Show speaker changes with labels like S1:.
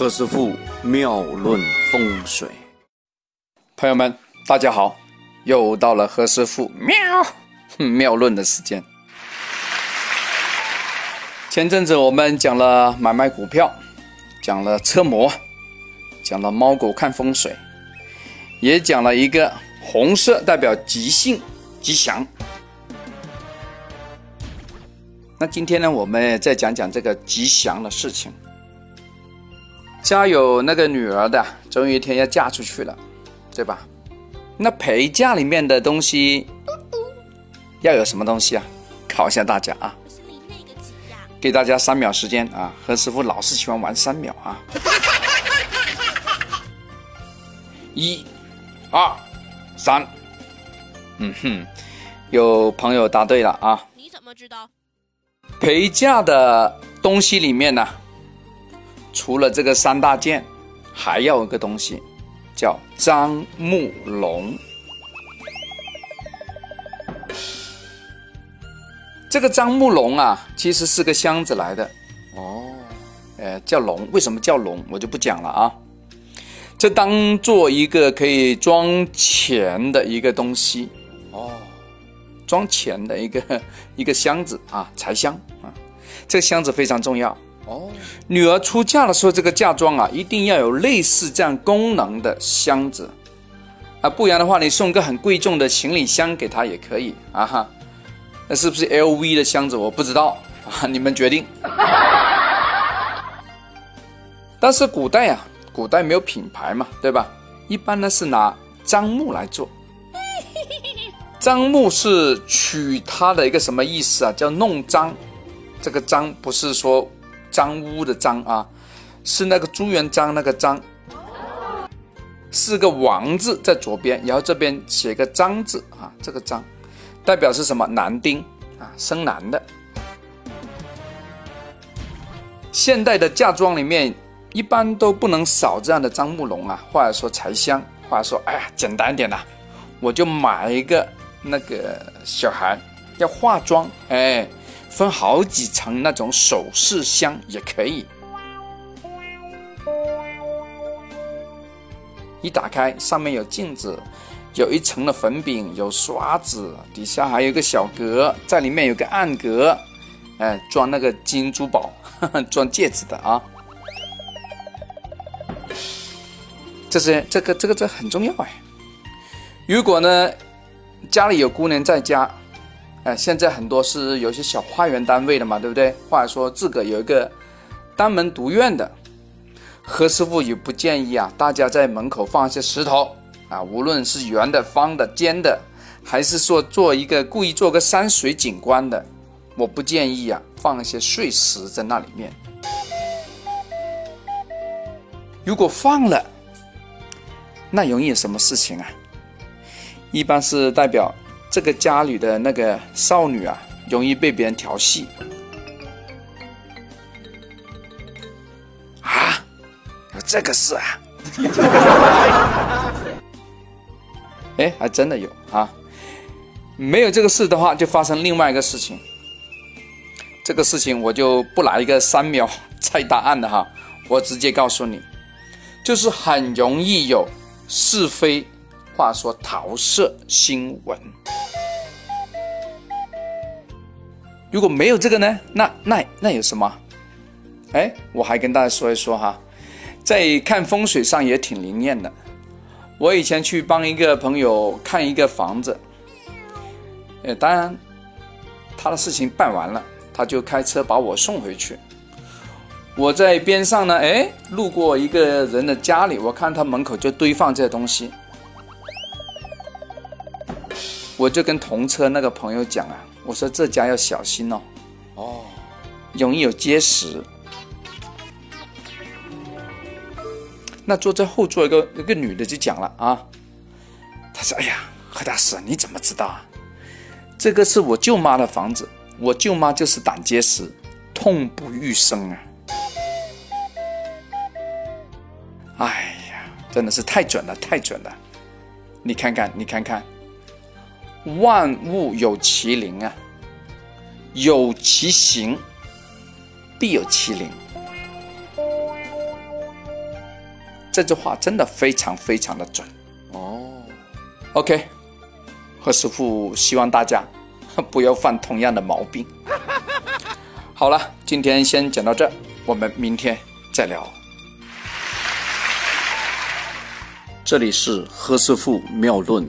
S1: 何师傅妙论风水，
S2: 朋友们，大家好，又到了何师傅妙妙论的时间。前阵子我们讲了买卖股票，讲了车模，讲了猫狗看风水，也讲了一个红色代表吉幸吉祥。那今天呢，我们再讲讲这个吉祥的事情。家有那个女儿的，总有一天要嫁出去了，对吧？那陪嫁里面的东西要有什么东西啊？考一下大家啊！给大家三秒时间啊！何师傅老是喜欢玩三秒啊！一、二、三，嗯哼，有朋友答对了啊！
S3: 你怎么知道？
S2: 陪嫁的东西里面呢？除了这个三大件，还要一个东西，叫樟木龙。这个樟木龙啊，其实是个箱子来的哦。呃，叫龙，为什么叫龙，我就不讲了啊。这当做一个可以装钱的一个东西哦，装钱的一个一个箱子啊，财箱啊。这个箱子非常重要。哦，女儿出嫁的时候，这个嫁妆啊，一定要有类似这样功能的箱子啊，不然的话，你送个很贵重的行李箱给她也可以啊哈。那是不是 LV 的箱子？我不知道啊，你们决定。但是古代啊，古代没有品牌嘛，对吧？一般呢是拿樟木来做。樟木是取它的一个什么意思啊？叫弄脏。这个脏不是说。脏污的脏啊，是那个朱元璋那个张，是个王字在左边，然后这边写个张字啊，这个张代表是什么？男丁啊，生男的。现代的嫁妆里面一般都不能少这样的樟木龙啊，或者说柴香，或者说哎呀简单一点的，我就买一个那个小孩要化妆，哎。分好几层那种首饰箱也可以，一打开上面有镜子，有一层的粉饼，有刷子，底下还有个小格，在里面有个暗格，哎，装那个金珠宝，装戒指的啊。这是这个这个这很重要哎。如果呢家里有姑娘在家。哎，现在很多是有些小花园单位的嘛，对不对？或者说自个有一个单门独院的，何师傅也不建议啊，大家在门口放一些石头啊，无论是圆的、方的、尖的，还是说做一个故意做个山水景观的，我不建议啊，放一些碎石在那里面。如果放了，那容易有什么事情啊？一般是代表。这个家里的那个少女啊，容易被别人调戏啊，有这个事啊？哎，还真的有啊！没有这个事的话，就发生另外一个事情。这个事情我就不来一个三秒猜答案的哈，我直接告诉你，就是很容易有是非。话说桃色新闻，如果没有这个呢？那那那有什么？哎，我还跟大家说一说哈，在看风水上也挺灵验的。我以前去帮一个朋友看一个房子，呃，当然他的事情办完了，他就开车把我送回去。我在边上呢，哎，路过一个人的家里，我看他门口就堆放这些东西。我就跟同车那个朋友讲啊，我说这家要小心哦，哦，容易有结石。那坐在后座一个一个女的就讲了啊，她说：“哎呀，何大师你怎么知道啊？这个是我舅妈的房子，我舅妈就是胆结石，痛不欲生啊！哎呀，真的是太准了，太准了！你看看，你看看。”万物有其灵啊，有其形，必有其灵。
S4: 这句话真的非常非常的准哦。OK，何师傅希望大家 不要犯同样的毛病。好了，今天先讲到这，我们明天再聊。
S2: 这里是何师傅妙论，